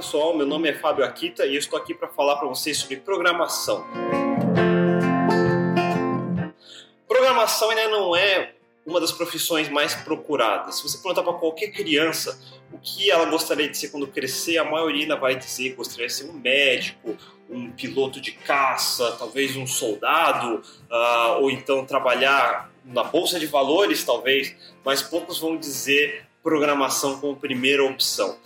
pessoal, meu nome é Fábio Akita e eu estou aqui para falar para vocês sobre programação. Programação ainda não é uma das profissões mais procuradas. Se você perguntar para qualquer criança o que ela gostaria de ser quando crescer, a maioria ainda vai dizer que gostaria de ser um médico, um piloto de caça, talvez um soldado, uh, ou então trabalhar na bolsa de valores, talvez, mas poucos vão dizer programação como primeira opção.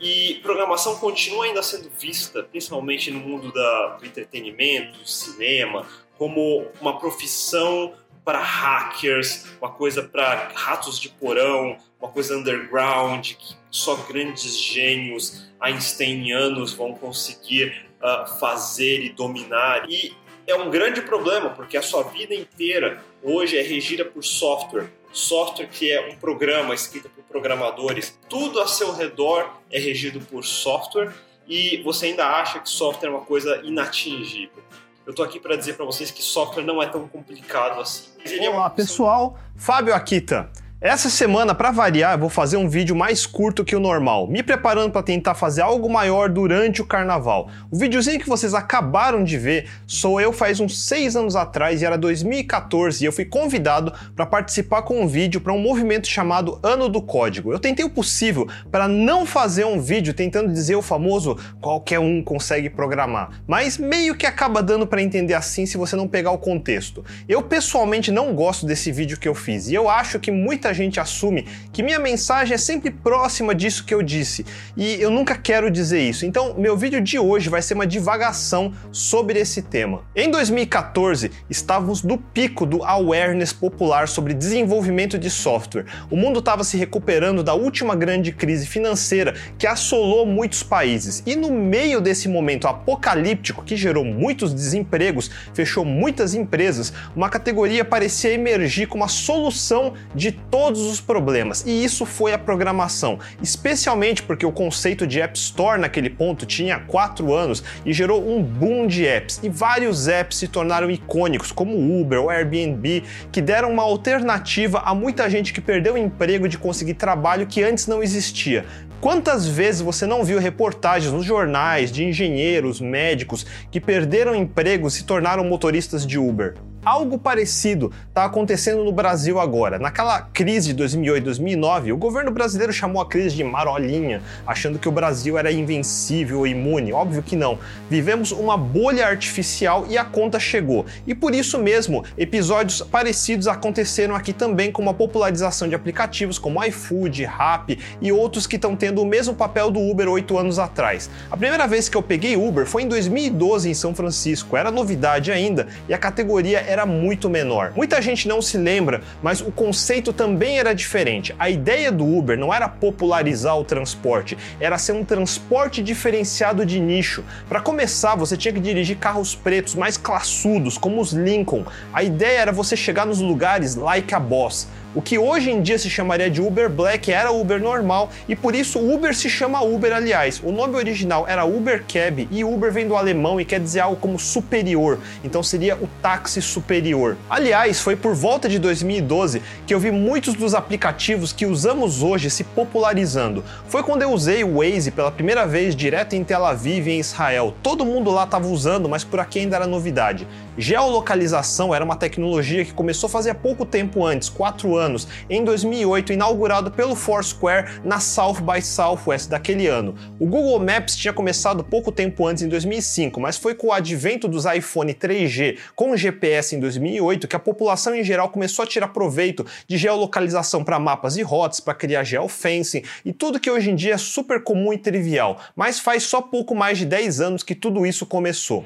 E programação continua ainda sendo vista, principalmente no mundo da, do entretenimento, do cinema, como uma profissão para hackers, uma coisa para ratos de porão, uma coisa underground que só grandes gênios einsteinianos vão conseguir uh, fazer e dominar. E é um grande problema, porque a sua vida inteira hoje é regida por software. Software que é um programa escrito por programadores. Tudo a seu redor é regido por software e você ainda acha que software é uma coisa inatingível. Eu estou aqui para dizer para vocês que software não é tão complicado assim. Olá, pessoal. Fábio Akita. Essa semana, para variar, eu vou fazer um vídeo mais curto que o normal, me preparando para tentar fazer algo maior durante o carnaval. O videozinho que vocês acabaram de ver sou eu faz uns 6 anos atrás e era 2014 e eu fui convidado para participar com um vídeo para um movimento chamado Ano do Código. Eu tentei o possível para não fazer um vídeo tentando dizer o famoso qualquer um consegue programar, mas meio que acaba dando para entender assim se você não pegar o contexto. Eu pessoalmente não gosto desse vídeo que eu fiz e eu acho que muita muita gente assume que minha mensagem é sempre próxima disso que eu disse, e eu nunca quero dizer isso. Então, meu vídeo de hoje vai ser uma divagação sobre esse tema. Em 2014, estávamos no pico do awareness popular sobre desenvolvimento de software. O mundo estava se recuperando da última grande crise financeira que assolou muitos países. E no meio desse momento apocalíptico que gerou muitos desempregos, fechou muitas empresas, uma categoria parecia emergir como a solução de todos os problemas. E isso foi a programação, especialmente porque o conceito de App Store naquele ponto tinha 4 anos e gerou um boom de apps. E vários apps se tornaram icônicos, como Uber ou Airbnb, que deram uma alternativa a muita gente que perdeu o emprego de conseguir trabalho que antes não existia. Quantas vezes você não viu reportagens nos jornais de engenheiros, médicos que perderam emprego e se tornaram motoristas de Uber? Algo parecido está acontecendo no Brasil agora. Naquela crise de 2008 2009, o governo brasileiro chamou a crise de marolinha, achando que o Brasil era invencível e imune. Óbvio que não. Vivemos uma bolha artificial e a conta chegou. E por isso mesmo, episódios parecidos aconteceram aqui também com uma popularização de aplicativos como iFood, Rappi e outros que estão tendo o mesmo papel do Uber oito anos atrás. A primeira vez que eu peguei Uber foi em 2012 em São Francisco. Era novidade ainda e a categoria era era muito menor. Muita gente não se lembra, mas o conceito também era diferente. A ideia do Uber não era popularizar o transporte, era ser um transporte diferenciado de nicho. Para começar, você tinha que dirigir carros pretos mais classudos, como os Lincoln. A ideia era você chegar nos lugares like a boss. O que hoje em dia se chamaria de Uber Black era Uber normal e por isso Uber se chama Uber, aliás. O nome original era Uber Cab e Uber vem do alemão e quer dizer algo como superior, então seria o táxi superior. Aliás, foi por volta de 2012 que eu vi muitos dos aplicativos que usamos hoje se popularizando. Foi quando eu usei o Waze pela primeira vez direto em Tel Aviv, em Israel. Todo mundo lá estava usando, mas por aqui ainda era novidade. Geolocalização era uma tecnologia que começou a fazer pouco tempo antes, 4 anos, em 2008, inaugurado pelo Foursquare na South by Southwest daquele ano. O Google Maps tinha começado pouco tempo antes, em 2005, mas foi com o advento dos iPhone 3G com GPS em 2008 que a população em geral começou a tirar proveito de geolocalização para mapas e rotas, para criar geofencing e tudo que hoje em dia é super comum e trivial, mas faz só pouco mais de 10 anos que tudo isso começou.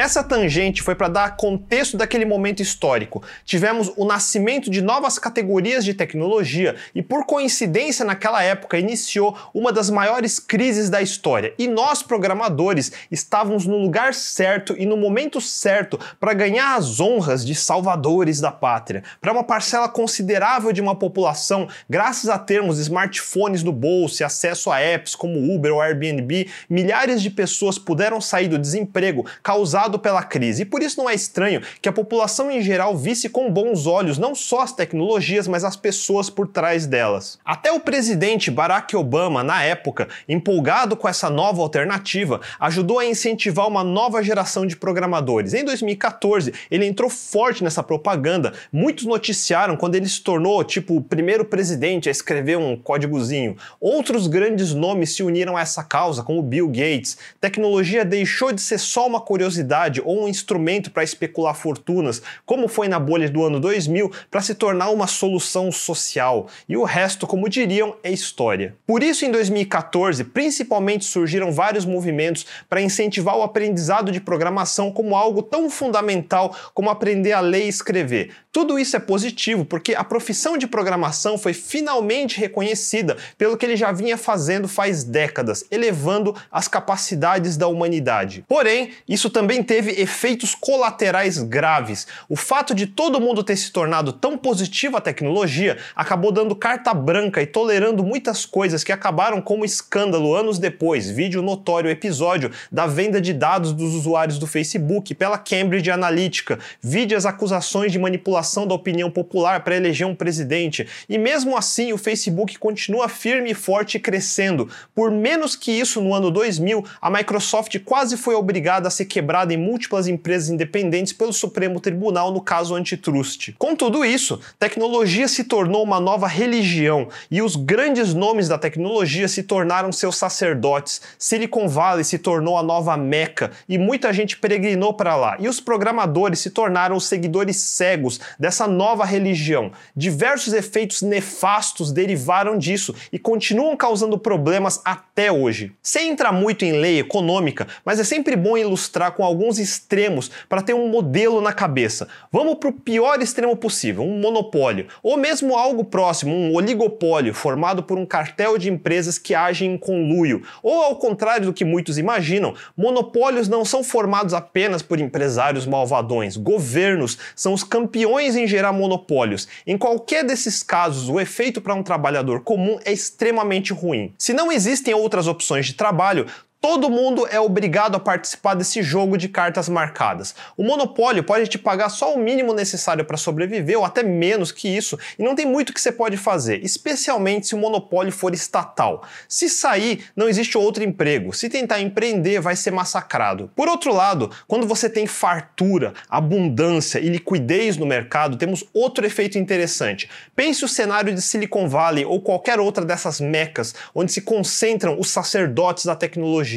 Essa tangente foi para dar contexto daquele momento histórico. Tivemos o nascimento de novas categorias de tecnologia e, por coincidência, naquela época iniciou uma das maiores crises da história. E nós, programadores, estávamos no lugar certo e no momento certo para ganhar as honras de salvadores da pátria. Para uma parcela considerável de uma população, graças a termos smartphones no bolso e acesso a apps como Uber ou Airbnb, milhares de pessoas puderam sair do desemprego causado pela crise. E por isso não é estranho que a população em geral visse com bons olhos não só as tecnologias, mas as pessoas por trás delas. Até o presidente Barack Obama, na época, empolgado com essa nova alternativa, ajudou a incentivar uma nova geração de programadores. Em 2014, ele entrou forte nessa propaganda. Muitos noticiaram quando ele se tornou, tipo, o primeiro presidente a escrever um códigozinho. Outros grandes nomes se uniram a essa causa, como Bill Gates. Tecnologia deixou de ser só uma curiosidade ou um instrumento para especular fortunas, como foi na bolha do ano 2000, para se tornar uma solução social. E o resto, como diriam, é história. Por isso, em 2014, principalmente surgiram vários movimentos para incentivar o aprendizado de programação como algo tão fundamental como aprender a ler e escrever. Tudo isso é positivo porque a profissão de programação foi finalmente reconhecida pelo que ele já vinha fazendo faz décadas, elevando as capacidades da humanidade. Porém, isso também teve efeitos colaterais graves. O fato de todo mundo ter se tornado tão positivo à tecnologia acabou dando carta branca e tolerando muitas coisas que acabaram como escândalo anos depois, vídeo notório episódio da venda de dados dos usuários do Facebook pela Cambridge Analytica, vídeo as acusações de manipulação da opinião popular para eleger um presidente. E mesmo assim, o Facebook continua firme e forte crescendo. Por menos que isso, no ano 2000, a Microsoft quase foi obrigada a ser quebrada em múltiplas empresas independentes pelo Supremo Tribunal no caso antitrust. Com tudo isso, tecnologia se tornou uma nova religião e os grandes nomes da tecnologia se tornaram seus sacerdotes. Silicon Valley se tornou a nova Meca e muita gente peregrinou para lá. E os programadores se tornaram os seguidores cegos dessa nova religião. Diversos efeitos nefastos derivaram disso e continuam causando problemas até hoje. Sem entrar muito em lei econômica, mas é sempre bom ilustrar com alguns extremos para ter um modelo na cabeça. Vamos para o pior extremo possível, um monopólio, ou mesmo algo próximo, um oligopólio formado por um cartel de empresas que agem em conluio. Ou ao contrário do que muitos imaginam, monopólios não são formados apenas por empresários malvadões. Governos são os campeões em gerar monopólios. Em qualquer desses casos, o efeito para um trabalhador comum é extremamente ruim. Se não existem outras opções de trabalho, Todo mundo é obrigado a participar desse jogo de cartas marcadas. O monopólio pode te pagar só o mínimo necessário para sobreviver ou até menos que isso, e não tem muito que você pode fazer, especialmente se o monopólio for estatal. Se sair, não existe outro emprego. Se tentar empreender, vai ser massacrado. Por outro lado, quando você tem fartura, abundância e liquidez no mercado, temos outro efeito interessante. Pense o cenário de Silicon Valley ou qualquer outra dessas mecas onde se concentram os sacerdotes da tecnologia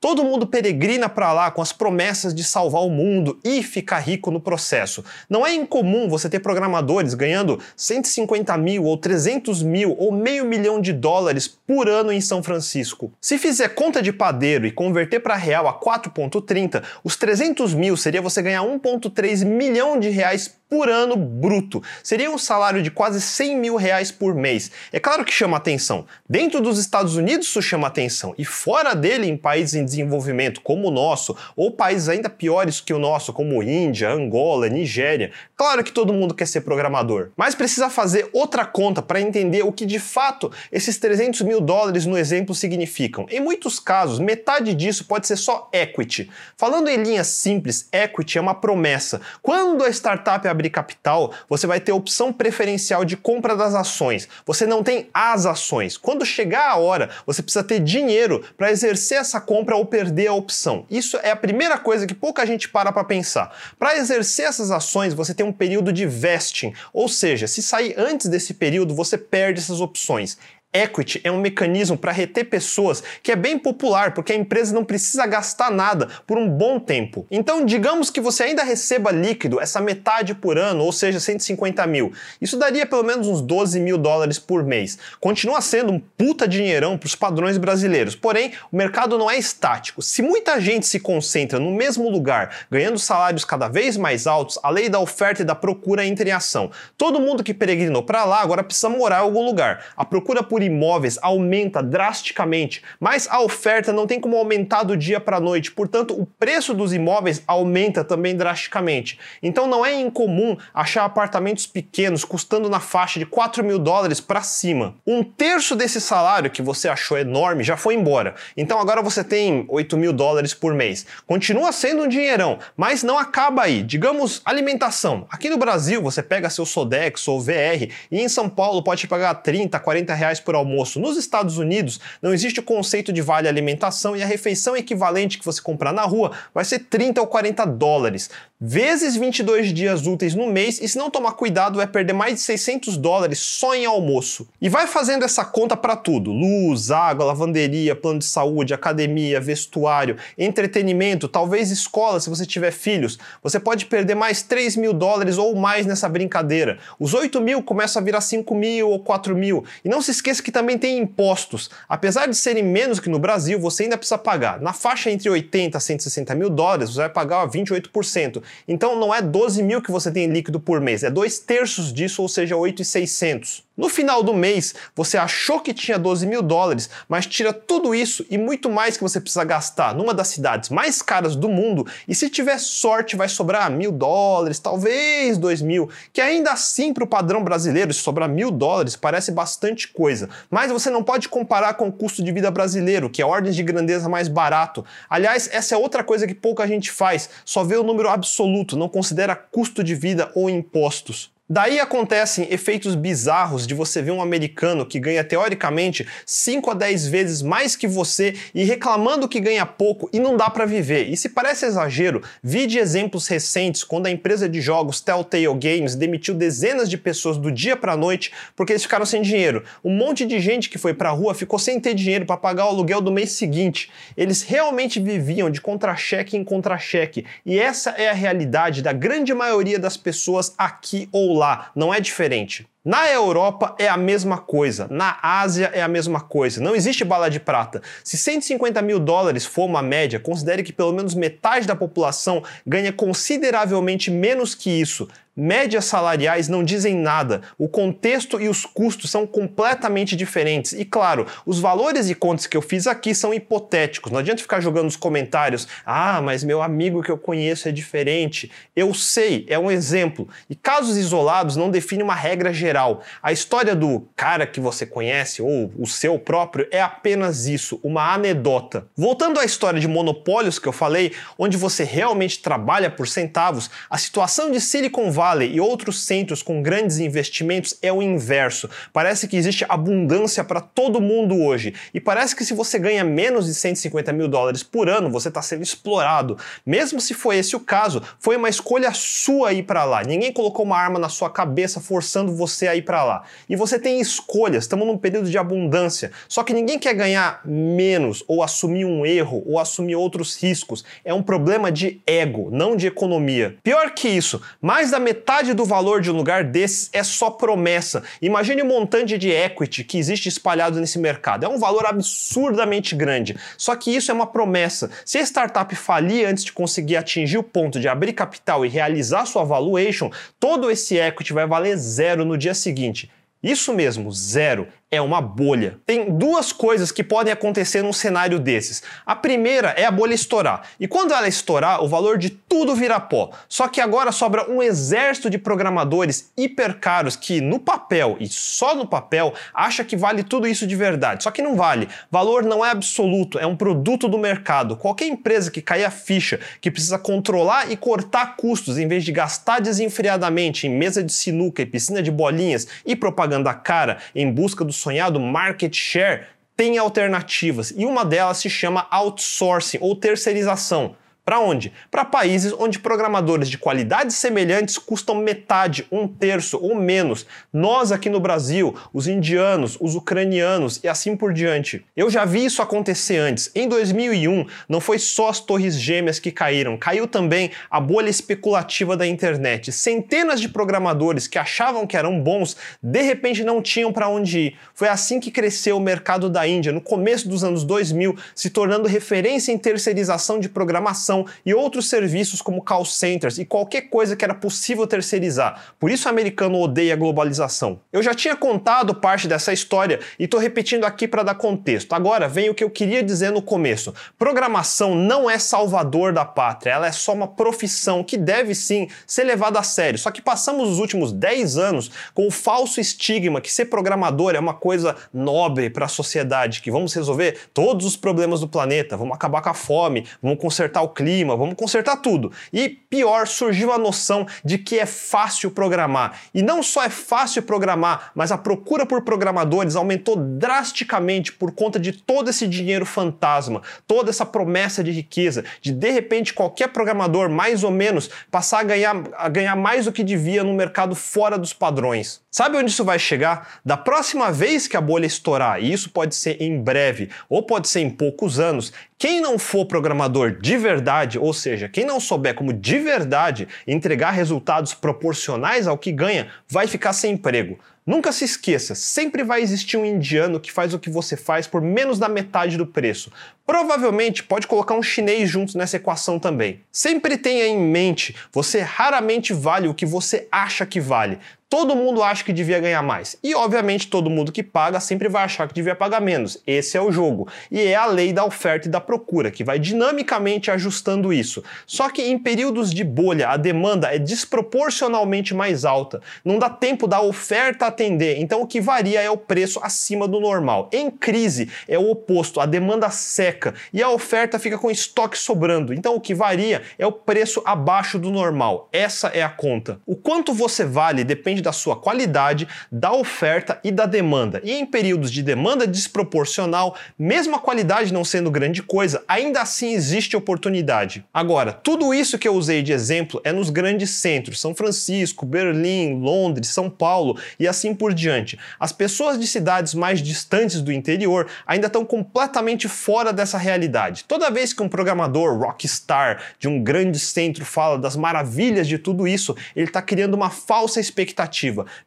Todo mundo peregrina para lá com as promessas de salvar o mundo e ficar rico no processo. Não é incomum você ter programadores ganhando 150 mil ou 300 mil ou meio milhão de dólares por ano em São Francisco. Se fizer conta de padeiro e converter para real a 4,30, os 300 mil seria você ganhar 1,3 milhão de reais por ano bruto. Seria um salário de quase 100 mil reais por mês. É claro que chama atenção. Dentro dos Estados Unidos isso chama atenção. E fora dele, países em desenvolvimento como o nosso, ou países ainda piores que o nosso, como Índia, Angola, Nigéria, claro que todo mundo quer ser programador. Mas precisa fazer outra conta para entender o que de fato esses 300 mil dólares no exemplo significam. Em muitos casos, metade disso pode ser só equity. Falando em linhas simples, equity é uma promessa. Quando a startup abrir capital, você vai ter opção preferencial de compra das ações. Você não tem as ações. Quando chegar a hora, você precisa ter dinheiro para exercer essa compra ou perder a opção. Isso é a primeira coisa que pouca gente para para pensar. Para exercer essas ações, você tem um período de vesting, ou seja, se sair antes desse período, você perde essas opções. Equity é um mecanismo para reter pessoas que é bem popular, porque a empresa não precisa gastar nada por um bom tempo. Então, digamos que você ainda receba líquido essa metade por ano, ou seja, 150 mil. Isso daria pelo menos uns 12 mil dólares por mês. Continua sendo um puta dinheirão para os padrões brasileiros, porém, o mercado não é estático. Se muita gente se concentra no mesmo lugar, ganhando salários cada vez mais altos, a lei da oferta e da procura entra em ação. Todo mundo que peregrinou para lá agora precisa morar em algum lugar. A procura por imóveis aumenta drasticamente, mas a oferta não tem como aumentar do dia para a noite, portanto, o preço dos imóveis aumenta também drasticamente. Então, não é incomum achar apartamentos pequenos custando na faixa de 4 mil dólares para cima. Um terço desse salário que você achou enorme já foi embora. Então, agora você tem 8 mil dólares por mês. Continua sendo um dinheirão, mas não acaba aí. Digamos, alimentação. Aqui no Brasil, você pega seu Sodex ou VR e em São Paulo pode pagar 30, 40 reais por almoço. Nos Estados Unidos, não existe o conceito de vale alimentação e a refeição equivalente que você comprar na rua vai ser 30 ou 40 dólares vezes 22 dias úteis no mês e se não tomar cuidado vai perder mais de 600 dólares só em almoço. E vai fazendo essa conta para tudo: luz, água, lavanderia, plano de saúde, academia, vestuário, entretenimento, talvez escola se você tiver filhos. Você pode perder mais 3 mil dólares ou mais nessa brincadeira. Os 8 mil começam a virar 5 mil ou 4 mil. E não se esqueça que também tem impostos. Apesar de serem menos que no Brasil, você ainda precisa pagar. Na faixa entre 80 a 160 mil dólares, você vai pagar 28%. Então não é 12 mil que você tem líquido por mês, é dois terços disso, ou seja, 8,600. No final do mês, você achou que tinha 12 mil dólares, mas tira tudo isso e muito mais que você precisa gastar numa das cidades mais caras do mundo, e se tiver sorte, vai sobrar mil dólares, talvez dois mil, que ainda assim, para o padrão brasileiro, se sobrar mil dólares, parece bastante coisa. Mas você não pode comparar com o custo de vida brasileiro, que é ordens de grandeza mais barato. Aliás, essa é outra coisa que pouca gente faz, só vê o número absoluto, não considera custo de vida ou impostos. Daí acontecem efeitos bizarros de você ver um americano que ganha teoricamente 5 a 10 vezes mais que você e reclamando que ganha pouco e não dá para viver. E se parece exagero, vi de exemplos recentes quando a empresa de jogos Telltale Games demitiu dezenas de pessoas do dia para noite porque eles ficaram sem dinheiro. Um monte de gente que foi para rua ficou sem ter dinheiro para pagar o aluguel do mês seguinte. Eles realmente viviam de contra-cheque em contra-cheque. E essa é a realidade da grande maioria das pessoas aqui ou lá, não é diferente. Na Europa é a mesma coisa, na Ásia é a mesma coisa, não existe bala de prata. Se 150 mil dólares for uma média, considere que pelo menos metade da população ganha consideravelmente menos que isso. Médias salariais não dizem nada, o contexto e os custos são completamente diferentes. E claro, os valores e contas que eu fiz aqui são hipotéticos, não adianta ficar jogando nos comentários: ah, mas meu amigo que eu conheço é diferente. Eu sei, é um exemplo. E casos isolados não definem uma regra geral geral. A história do cara que você conhece ou o seu próprio é apenas isso, uma anedota. Voltando à história de monopólios que eu falei, onde você realmente trabalha por centavos, a situação de Silicon Valley e outros centros com grandes investimentos é o inverso. Parece que existe abundância para todo mundo hoje e parece que se você ganha menos de 150 mil dólares por ano, você está sendo explorado. Mesmo se foi esse o caso, foi uma escolha sua ir para lá. Ninguém colocou uma arma na sua cabeça forçando você a ir para lá. E você tem escolhas, estamos num período de abundância. Só que ninguém quer ganhar menos ou assumir um erro ou assumir outros riscos. É um problema de ego, não de economia. Pior que isso, mais da metade do valor de um lugar desses é só promessa. Imagine o montante de equity que existe espalhado nesse mercado. É um valor absurdamente grande. Só que isso é uma promessa. Se a startup falir antes de conseguir atingir o ponto de abrir capital e realizar sua valuation, todo esse equity vai valer zero no dia seguinte. Isso mesmo, zero é uma bolha. Tem duas coisas que podem acontecer num cenário desses. A primeira é a bolha estourar. E quando ela estourar, o valor de tudo vira pó. Só que agora sobra um exército de programadores hiper caros que no papel e só no papel acha que vale tudo isso de verdade. Só que não vale. Valor não é absoluto, é um produto do mercado. Qualquer empresa que cair a ficha, que precisa controlar e cortar custos em vez de gastar desenfreadamente em mesa de sinuca e piscina de bolinhas e propaganda cara em busca do sonhado market share tem alternativas e uma delas se chama outsourcing ou terceirização. Para onde? Para países onde programadores de qualidades semelhantes custam metade, um terço ou menos. Nós aqui no Brasil, os indianos, os ucranianos e assim por diante. Eu já vi isso acontecer antes. Em 2001, não foi só as torres gêmeas que caíram, caiu também a bolha especulativa da internet. Centenas de programadores que achavam que eram bons, de repente não tinham para onde ir. Foi assim que cresceu o mercado da Índia no começo dos anos 2000, se tornando referência em terceirização de programação e outros serviços como call centers e qualquer coisa que era possível terceirizar. Por isso o americano odeia a globalização. Eu já tinha contado parte dessa história e estou repetindo aqui para dar contexto. Agora vem o que eu queria dizer no começo. Programação não é salvador da pátria, ela é só uma profissão que deve sim ser levada a sério. Só que passamos os últimos 10 anos com o falso estigma que ser programador é uma coisa nobre para a sociedade, que vamos resolver todos os problemas do planeta, vamos acabar com a fome, vamos consertar o clima, vamos consertar tudo. E pior, surgiu a noção de que é fácil programar. E não só é fácil programar, mas a procura por programadores aumentou drasticamente por conta de todo esse dinheiro fantasma, toda essa promessa de riqueza, de de repente qualquer programador mais ou menos passar a ganhar, a ganhar mais do que devia no mercado fora dos padrões. Sabe onde isso vai chegar? Da próxima vez que a bolha estourar, e isso pode ser em breve ou pode ser em poucos anos, quem não for programador de verdade, ou seja, quem não souber como de verdade entregar resultados proporcionais ao que ganha, vai ficar sem emprego. Nunca se esqueça, sempre vai existir um indiano que faz o que você faz por menos da metade do preço. Provavelmente pode colocar um chinês junto nessa equação também. Sempre tenha em mente, você raramente vale o que você acha que vale. Todo mundo acha que devia ganhar mais. E, obviamente, todo mundo que paga sempre vai achar que devia pagar menos. Esse é o jogo. E é a lei da oferta e da procura, que vai dinamicamente ajustando isso. Só que em períodos de bolha, a demanda é desproporcionalmente mais alta. Não dá tempo da oferta atender. Então, o que varia é o preço acima do normal. Em crise, é o oposto. A demanda seca e a oferta fica com estoque sobrando. Então, o que varia é o preço abaixo do normal. Essa é a conta. O quanto você vale depende depende da sua qualidade, da oferta e da demanda. E em períodos de demanda desproporcional, mesmo a qualidade não sendo grande coisa, ainda assim existe oportunidade. Agora, tudo isso que eu usei de exemplo é nos grandes centros, São Francisco, Berlim, Londres, São Paulo e assim por diante. As pessoas de cidades mais distantes do interior ainda estão completamente fora dessa realidade. Toda vez que um programador rockstar de um grande centro fala das maravilhas de tudo isso, ele está criando uma falsa expectativa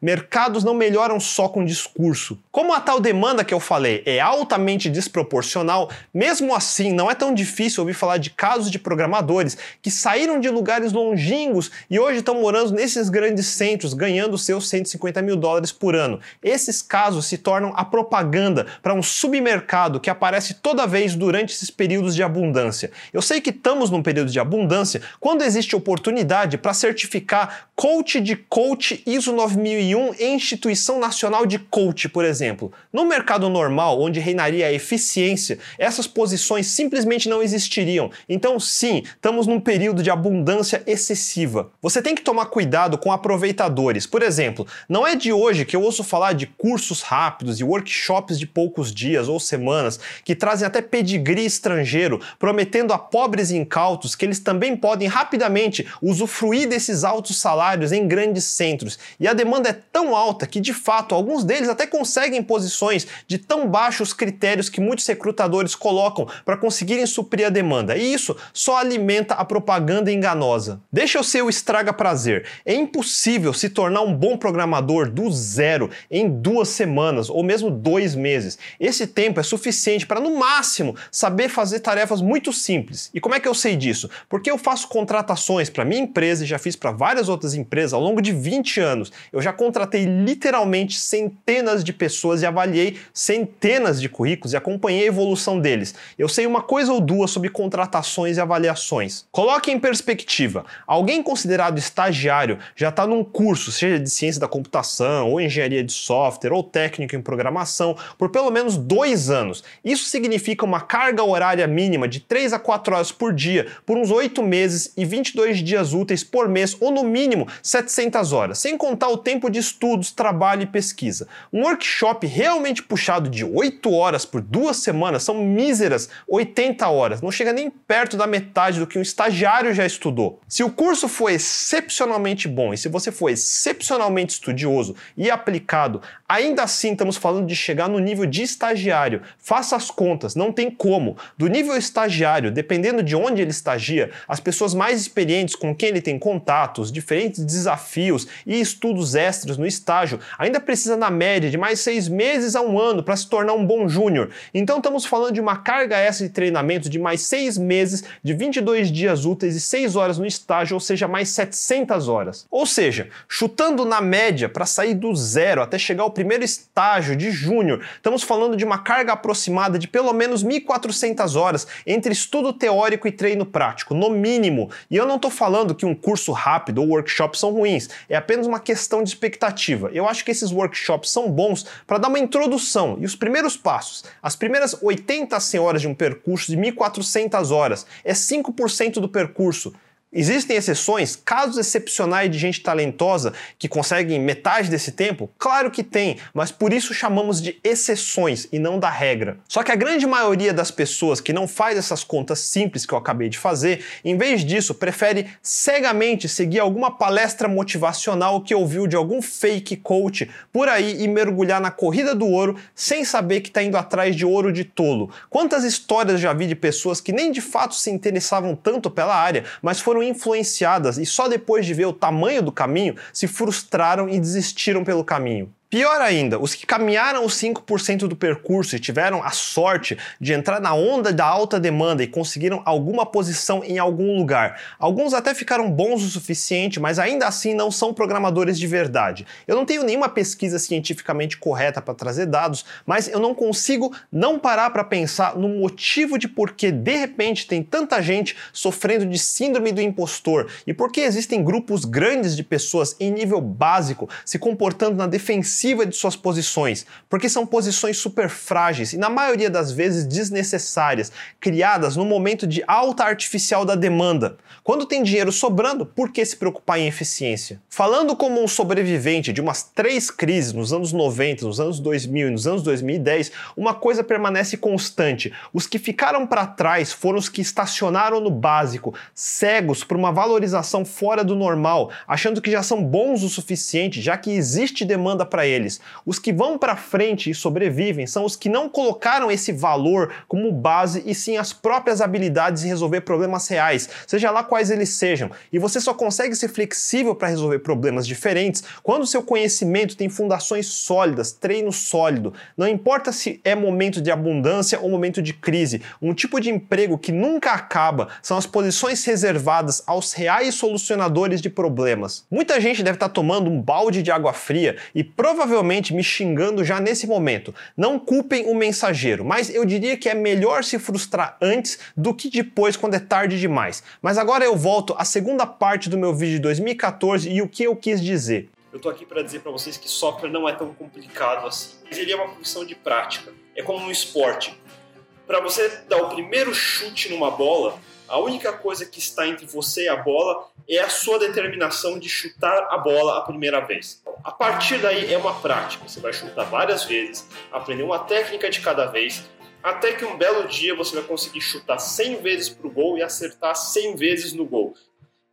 Mercados não melhoram só com discurso. Como a tal demanda que eu falei é altamente desproporcional, mesmo assim não é tão difícil ouvir falar de casos de programadores que saíram de lugares longínquos e hoje estão morando nesses grandes centros, ganhando seus 150 mil dólares por ano. Esses casos se tornam a propaganda para um submercado que aparece toda vez durante esses períodos de abundância. Eu sei que estamos num período de abundância quando existe oportunidade para certificar coach de coach ISO ISO 9001 e Instituição Nacional de Coach, por exemplo. No mercado normal, onde reinaria a eficiência, essas posições simplesmente não existiriam. Então, sim, estamos num período de abundância excessiva. Você tem que tomar cuidado com aproveitadores. Por exemplo, não é de hoje que eu ouço falar de cursos rápidos e workshops de poucos dias ou semanas que trazem até pedigree estrangeiro, prometendo a pobres incautos que eles também podem rapidamente usufruir desses altos salários em grandes centros e a demanda é tão alta que, de fato, alguns deles até conseguem posições de tão baixos critérios que muitos recrutadores colocam para conseguirem suprir a demanda. E isso só alimenta a propaganda enganosa. Deixa eu ser o estraga prazer. É impossível se tornar um bom programador do zero em duas semanas ou mesmo dois meses. Esse tempo é suficiente para, no máximo, saber fazer tarefas muito simples. E como é que eu sei disso? Porque eu faço contratações para minha empresa e já fiz para várias outras empresas ao longo de 20 anos. Eu já contratei literalmente centenas de pessoas e avaliei centenas de currículos e acompanhei a evolução deles. Eu sei uma coisa ou duas sobre contratações e avaliações. Coloque em perspectiva: alguém considerado estagiário já está num curso, seja de ciência da computação, ou engenharia de software, ou técnico em programação, por pelo menos dois anos. Isso significa uma carga horária mínima de 3 a 4 horas por dia, por uns 8 meses e 22 dias úteis por mês, ou no mínimo 700 horas, sem contar o tempo de estudos, trabalho e pesquisa. Um workshop realmente puxado de 8 horas por duas semanas são míseras 80 horas, não chega nem perto da metade do que um estagiário já estudou. Se o curso for excepcionalmente bom e se você for excepcionalmente estudioso e aplicado, ainda assim estamos falando de chegar no nível de estagiário. Faça as contas, não tem como. Do nível estagiário, dependendo de onde ele estagia, as pessoas mais experientes com quem ele tem contatos, diferentes desafios e estudos extras no estágio, ainda precisa na média de mais seis meses a um ano para se tornar um bom júnior. Então estamos falando de uma carga extra de treinamento de mais seis meses, de 22 dias úteis e 6 horas no estágio, ou seja, mais 700 horas. Ou seja, chutando na média para sair do zero até chegar ao primeiro estágio de júnior, estamos falando de uma carga aproximada de pelo menos 1.400 horas entre estudo teórico e treino prático, no mínimo. E eu não estou falando que um curso rápido ou workshop são ruins, é apenas uma questão de expectativa. Eu acho que esses workshops são bons para dar uma introdução e os primeiros passos. As primeiras 80 horas de um percurso de 1.400 horas é 5% do percurso. Existem exceções, casos excepcionais de gente talentosa que conseguem metade desse tempo? Claro que tem, mas por isso chamamos de exceções e não da regra. Só que a grande maioria das pessoas que não faz essas contas simples que eu acabei de fazer, em vez disso, prefere cegamente seguir alguma palestra motivacional que ouviu de algum fake coach por aí e mergulhar na corrida do ouro sem saber que está indo atrás de ouro de tolo. Quantas histórias já vi de pessoas que nem de fato se interessavam tanto pela área, mas foram influenciadas e só depois de ver o tamanho do caminho se frustraram e desistiram pelo caminho. Pior ainda, os que caminharam os 5% do percurso e tiveram a sorte de entrar na onda da alta demanda e conseguiram alguma posição em algum lugar. Alguns até ficaram bons o suficiente, mas ainda assim não são programadores de verdade. Eu não tenho nenhuma pesquisa cientificamente correta para trazer dados, mas eu não consigo não parar para pensar no motivo de por que de repente tem tanta gente sofrendo de síndrome do impostor e por que existem grupos grandes de pessoas em nível básico se comportando na defensiva de suas posições, porque são posições super frágeis e, na maioria das vezes, desnecessárias, criadas no momento de alta artificial da demanda. Quando tem dinheiro sobrando, por que se preocupar em eficiência? Falando como um sobrevivente de umas três crises nos anos 90, nos anos 2000 e nos anos 2010, uma coisa permanece constante: os que ficaram para trás foram os que estacionaram no básico, cegos por uma valorização fora do normal, achando que já são bons o suficiente, já que existe demanda para eles. Os que vão para frente e sobrevivem são os que não colocaram esse valor como base e sim as próprias habilidades em resolver problemas reais, seja lá quais eles sejam. E você só consegue ser flexível para resolver problemas diferentes quando seu conhecimento tem fundações sólidas, treino sólido. Não importa se é momento de abundância ou momento de crise, um tipo de emprego que nunca acaba são as posições reservadas aos reais solucionadores de problemas. Muita gente deve estar tomando um balde de água fria e provavelmente provavelmente me xingando já nesse momento. Não culpem o mensageiro, mas eu diria que é melhor se frustrar antes do que depois, quando é tarde demais. Mas agora eu volto à segunda parte do meu vídeo de 2014 e o que eu quis dizer. Eu tô aqui para dizer para vocês que software não é tão complicado assim. Mas ele é uma profissão de prática. É como um esporte. Para você dar o primeiro chute numa bola, a única coisa que está entre você e a bola é a sua determinação de chutar a bola a primeira vez. A partir daí é uma prática. Você vai chutar várias vezes, aprender uma técnica de cada vez, até que um belo dia você vai conseguir chutar 100 vezes para o gol e acertar 100 vezes no gol.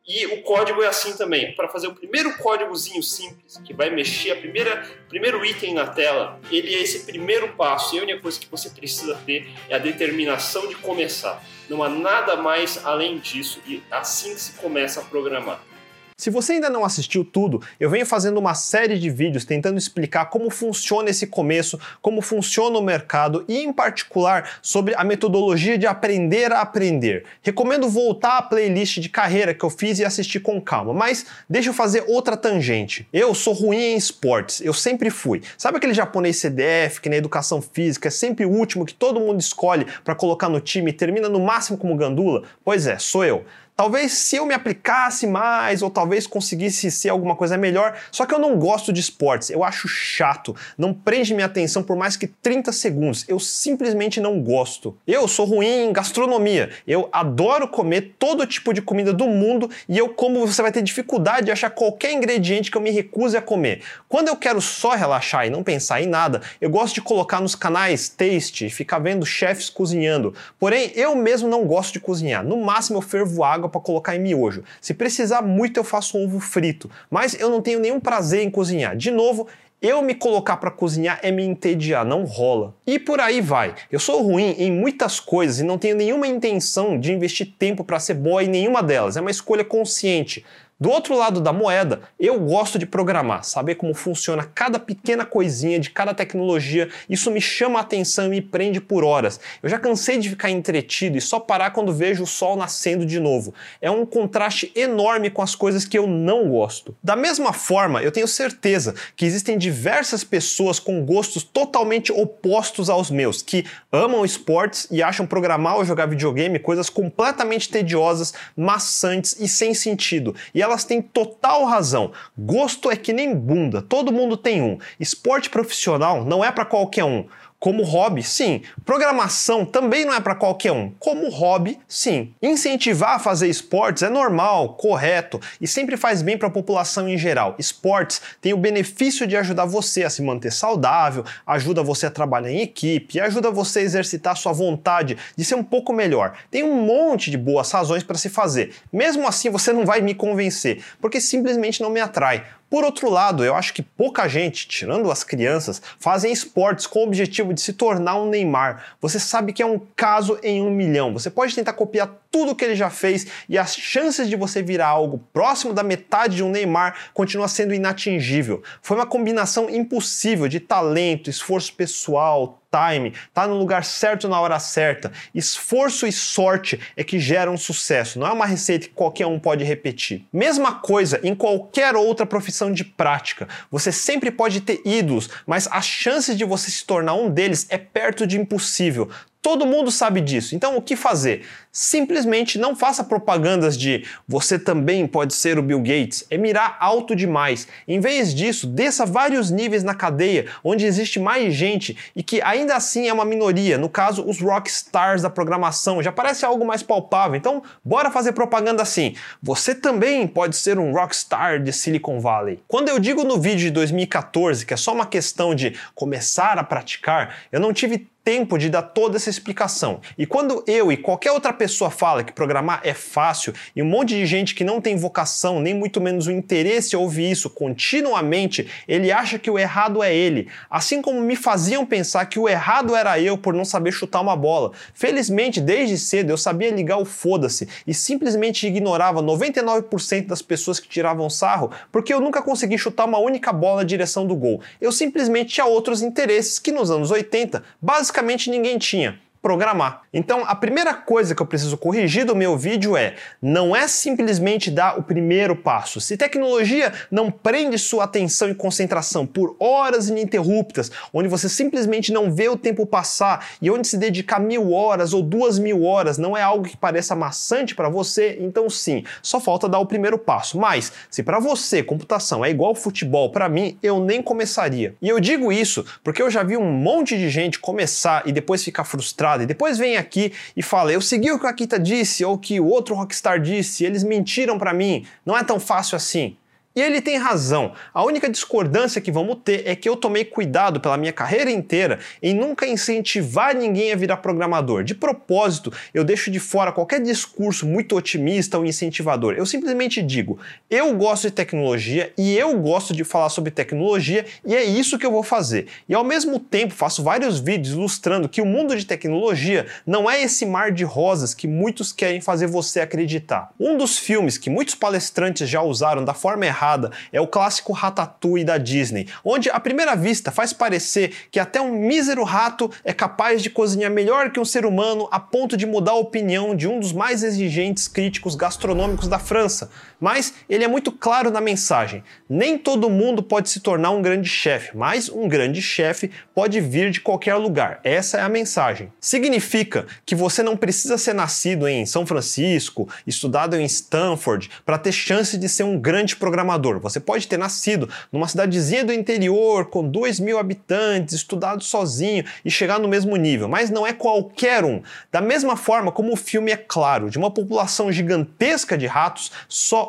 E o código é assim também. Para fazer o primeiro códigozinho simples, que vai mexer a primeira primeiro item na tela, ele é esse primeiro passo. E a única coisa que você precisa ter é a determinação de começar. Não há nada mais além disso e assim que se começa a programar. Se você ainda não assistiu tudo, eu venho fazendo uma série de vídeos tentando explicar como funciona esse começo, como funciona o mercado e, em particular, sobre a metodologia de aprender a aprender. Recomendo voltar à playlist de carreira que eu fiz e assistir com calma, mas deixa eu fazer outra tangente. Eu sou ruim em esportes, eu sempre fui. Sabe aquele japonês CDF que na educação física é sempre o último que todo mundo escolhe para colocar no time e termina no máximo como gandula? Pois é, sou eu. Talvez se eu me aplicasse mais, ou talvez conseguisse ser alguma coisa melhor, só que eu não gosto de esportes, eu acho chato, não prende minha atenção por mais que 30 segundos, eu simplesmente não gosto. Eu sou ruim em gastronomia, eu adoro comer todo tipo de comida do mundo e eu como você vai ter dificuldade de achar qualquer ingrediente que eu me recuse a comer. Quando eu quero só relaxar e não pensar em nada, eu gosto de colocar nos canais Taste e ficar vendo chefes cozinhando. Porém, eu mesmo não gosto de cozinhar, no máximo eu fervo água água para colocar em miojo. Se precisar muito, eu faço ovo frito, mas eu não tenho nenhum prazer em cozinhar. De novo, Eu me colocar para cozinhar é me entediar, não rola. E por aí vai. Eu sou ruim em muitas coisas e não tenho nenhuma intenção de investir tempo para ser boa em nenhuma delas. É uma escolha consciente. Do outro lado da moeda, eu gosto de programar, saber como funciona cada pequena coisinha de cada tecnologia. Isso me chama a atenção e me prende por horas. Eu já cansei de ficar entretido e só parar quando vejo o sol nascendo de novo. É um contraste enorme com as coisas que eu não gosto. Da mesma forma, eu tenho certeza que existem diversas pessoas com gostos totalmente opostos aos meus, que amam esportes e acham programar ou jogar videogame coisas completamente tediosas, maçantes e sem sentido. E elas têm total razão. Gosto é que nem bunda, todo mundo tem um. Esporte profissional não é para qualquer um. Como hobby, sim. Programação também não é para qualquer um. Como hobby, sim. Incentivar a fazer esportes é normal, correto e sempre faz bem para a população em geral. Esportes tem o benefício de ajudar você a se manter saudável, ajuda você a trabalhar em equipe, ajuda você a exercitar sua vontade de ser um pouco melhor. Tem um monte de boas razões para se fazer. Mesmo assim, você não vai me convencer, porque simplesmente não me atrai. Por outro lado, eu acho que pouca gente, tirando as crianças, fazem esportes com o objetivo de se tornar um Neymar. Você sabe que é um caso em um milhão. Você pode tentar copiar tudo que ele já fez e as chances de você virar algo próximo da metade de um Neymar continua sendo inatingível. Foi uma combinação impossível de talento, esforço pessoal, time, tá no lugar certo na hora certa. Esforço e sorte é que geram sucesso, não é uma receita que qualquer um pode repetir. Mesma coisa em qualquer outra profissão de prática. Você sempre pode ter ídolos, mas as chances de você se tornar um deles é perto de impossível. Todo mundo sabe disso. Então, o que fazer? Simplesmente não faça propagandas de você também pode ser o Bill Gates. É mirar alto demais. Em vez disso, desça vários níveis na cadeia, onde existe mais gente e que ainda assim é uma minoria. No caso, os rockstars da programação. Já parece algo mais palpável. Então, bora fazer propaganda assim. Você também pode ser um rockstar de Silicon Valley. Quando eu digo no vídeo de 2014 que é só uma questão de começar a praticar, eu não tive tempo de dar toda essa explicação. E quando eu e qualquer outra pessoa fala que programar é fácil e um monte de gente que não tem vocação, nem muito menos o interesse a ouvir isso continuamente, ele acha que o errado é ele. Assim como me faziam pensar que o errado era eu por não saber chutar uma bola. Felizmente, desde cedo eu sabia ligar o foda-se e simplesmente ignorava 99% das pessoas que tiravam sarro porque eu nunca consegui chutar uma única bola na direção do gol. Eu simplesmente tinha outros interesses que nos anos 80 basicamente ninguém tinha programar. Então, a primeira coisa que eu preciso corrigir do meu vídeo é: não é simplesmente dar o primeiro passo. Se tecnologia não prende sua atenção e concentração por horas ininterruptas, onde você simplesmente não vê o tempo passar e onde se dedicar mil horas ou duas mil horas não é algo que pareça maçante para você, então sim, só falta dar o primeiro passo. Mas, se para você computação é igual futebol, para mim, eu nem começaria. E eu digo isso porque eu já vi um monte de gente começar e depois ficar frustrado e depois vem aqui e fala: Eu segui o que a Akita disse ou que o outro rockstar disse, eles mentiram para mim, não é tão fácil assim. E ele tem razão. A única discordância que vamos ter é que eu tomei cuidado pela minha carreira inteira em nunca incentivar ninguém a virar programador. De propósito, eu deixo de fora qualquer discurso muito otimista ou incentivador. Eu simplesmente digo: eu gosto de tecnologia e eu gosto de falar sobre tecnologia e é isso que eu vou fazer. E ao mesmo tempo, faço vários vídeos ilustrando que o mundo de tecnologia não é esse mar de rosas que muitos querem fazer você acreditar. Um dos filmes que muitos palestrantes já usaram da forma errada é o clássico Ratatouille da Disney, onde à primeira vista faz parecer que até um mísero rato é capaz de cozinhar melhor que um ser humano a ponto de mudar a opinião de um dos mais exigentes críticos gastronômicos da França. Mas ele é muito claro na mensagem: nem todo mundo pode se tornar um grande chefe, mas um grande chefe pode vir de qualquer lugar. Essa é a mensagem. Significa que você não precisa ser nascido em São Francisco, estudado em Stanford, para ter chance de ser um grande programador. Você pode ter nascido numa cidadezinha do interior com 2 mil habitantes, estudado sozinho e chegar no mesmo nível, mas não é qualquer um. Da mesma forma como o filme é claro, de uma população gigantesca de ratos, só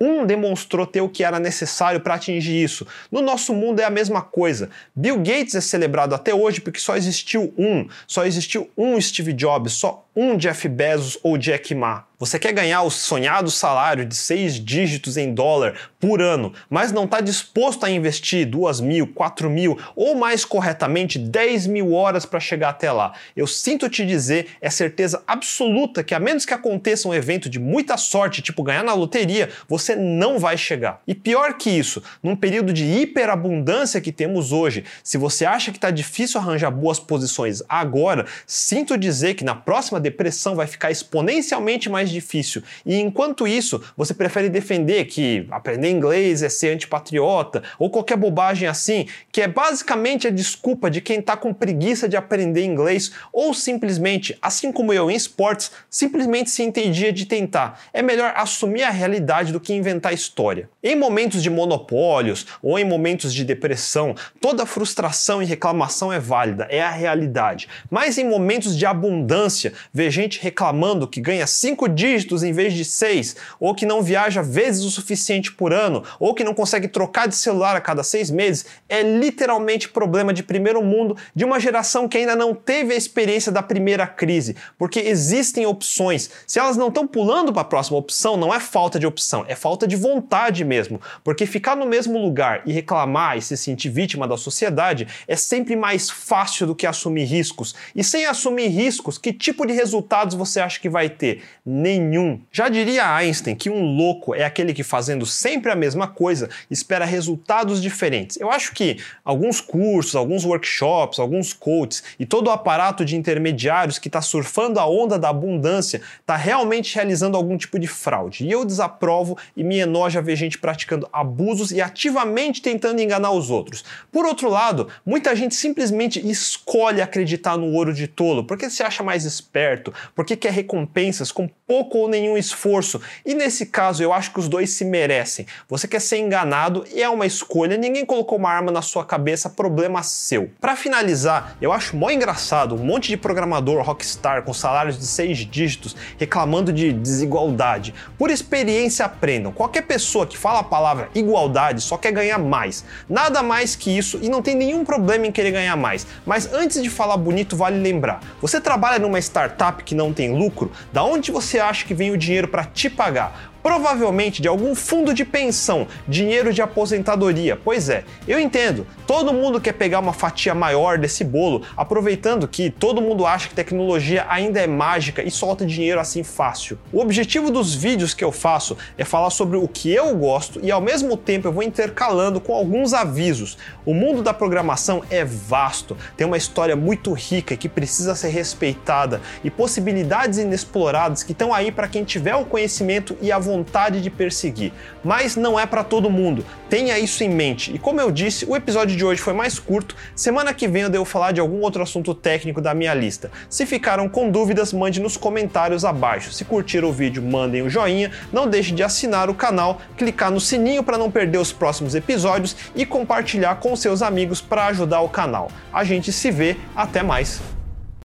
um demonstrou ter o que era necessário para atingir isso. No nosso mundo é a mesma coisa. Bill Gates é celebrado até hoje porque só existiu um, só existiu um Steve Jobs, só um Jeff Bezos ou Jack Ma. Você quer ganhar o sonhado salário de seis dígitos em dólar por ano, mas não está disposto a investir duas mil, quatro mil ou mais corretamente 10 mil horas para chegar até lá. Eu sinto te dizer, é certeza absoluta que a menos que aconteça um evento de muita sorte, tipo ganhar na loteria, você não vai chegar. E pior que isso, num período de hiperabundância que temos hoje, se você acha que está difícil arranjar boas posições agora, sinto dizer que na próxima depressão vai ficar exponencialmente mais difícil. E enquanto isso, você prefere defender que aprender inglês é ser antipatriota ou qualquer bobagem assim, que é basicamente a desculpa de quem está com preguiça de aprender inglês ou simplesmente, assim como eu em esportes, simplesmente se entendia de tentar. É melhor assumir a realidade do que inventar história. Em momentos de monopólios ou em momentos de depressão, toda frustração e reclamação é válida, é a realidade. Mas em momentos de abundância, ver gente reclamando que ganha cinco dígitos em vez de seis, ou que não viaja vezes o suficiente por ano, ou que não consegue trocar de celular a cada seis meses, é literalmente problema de primeiro mundo de uma geração que ainda não teve a experiência da primeira crise, porque existem opções. Se elas não estão pulando para a próxima opção, não é falta de opção, é falta de vontade mesmo, porque ficar no mesmo lugar e reclamar e se sentir vítima da sociedade é sempre mais fácil do que assumir riscos. E sem assumir riscos, que tipo de resultados você acha que vai ter? Nenhum. Já diria Einstein que um louco é aquele que fazendo sempre a mesma coisa espera resultados diferentes. Eu acho que alguns cursos, alguns workshops, alguns coaches e todo o aparato de intermediários que está surfando a onda da abundância está realmente realizando algum tipo de fraude. E eu desaprovo e me enoja ver gente praticando abusos e ativamente tentando enganar os outros. Por outro lado, muita gente simplesmente escolhe acreditar no ouro de tolo porque se acha mais esperto, porque quer recompensas com pouco ou nenhum esforço. E nesse caso, eu acho que os dois se merecem. Você quer ser enganado e é uma escolha, ninguém colocou uma arma na sua cabeça, problema seu. Para finalizar, eu acho mó engraçado um monte de programador rockstar com salários de seis dígitos reclamando de desigualdade. Por experiência aprendam. Qualquer pessoa que fala a palavra igualdade só quer ganhar mais. Nada mais que isso e não tem nenhum problema em querer ganhar mais. Mas antes de falar bonito, vale lembrar: você trabalha numa startup que não tem lucro, da onde você acha que vem o dinheiro para te pagar? Provavelmente de algum fundo de pensão, dinheiro de aposentadoria. Pois é, eu entendo. Todo mundo quer pegar uma fatia maior desse bolo, aproveitando que todo mundo acha que tecnologia ainda é mágica e solta dinheiro assim fácil. O objetivo dos vídeos que eu faço é falar sobre o que eu gosto e ao mesmo tempo eu vou intercalando com alguns avisos. O mundo da programação é vasto, tem uma história muito rica que precisa ser respeitada e possibilidades inexploradas que estão aí para quem tiver o conhecimento e a vontade vontade de perseguir, mas não é para todo mundo. Tenha isso em mente. E como eu disse, o episódio de hoje foi mais curto. Semana que vem eu devo falar de algum outro assunto técnico da minha lista. Se ficaram com dúvidas, mande nos comentários abaixo. Se curtiram o vídeo, mandem um joinha. Não deixe de assinar o canal, clicar no sininho para não perder os próximos episódios e compartilhar com seus amigos para ajudar o canal. A gente se vê, até mais.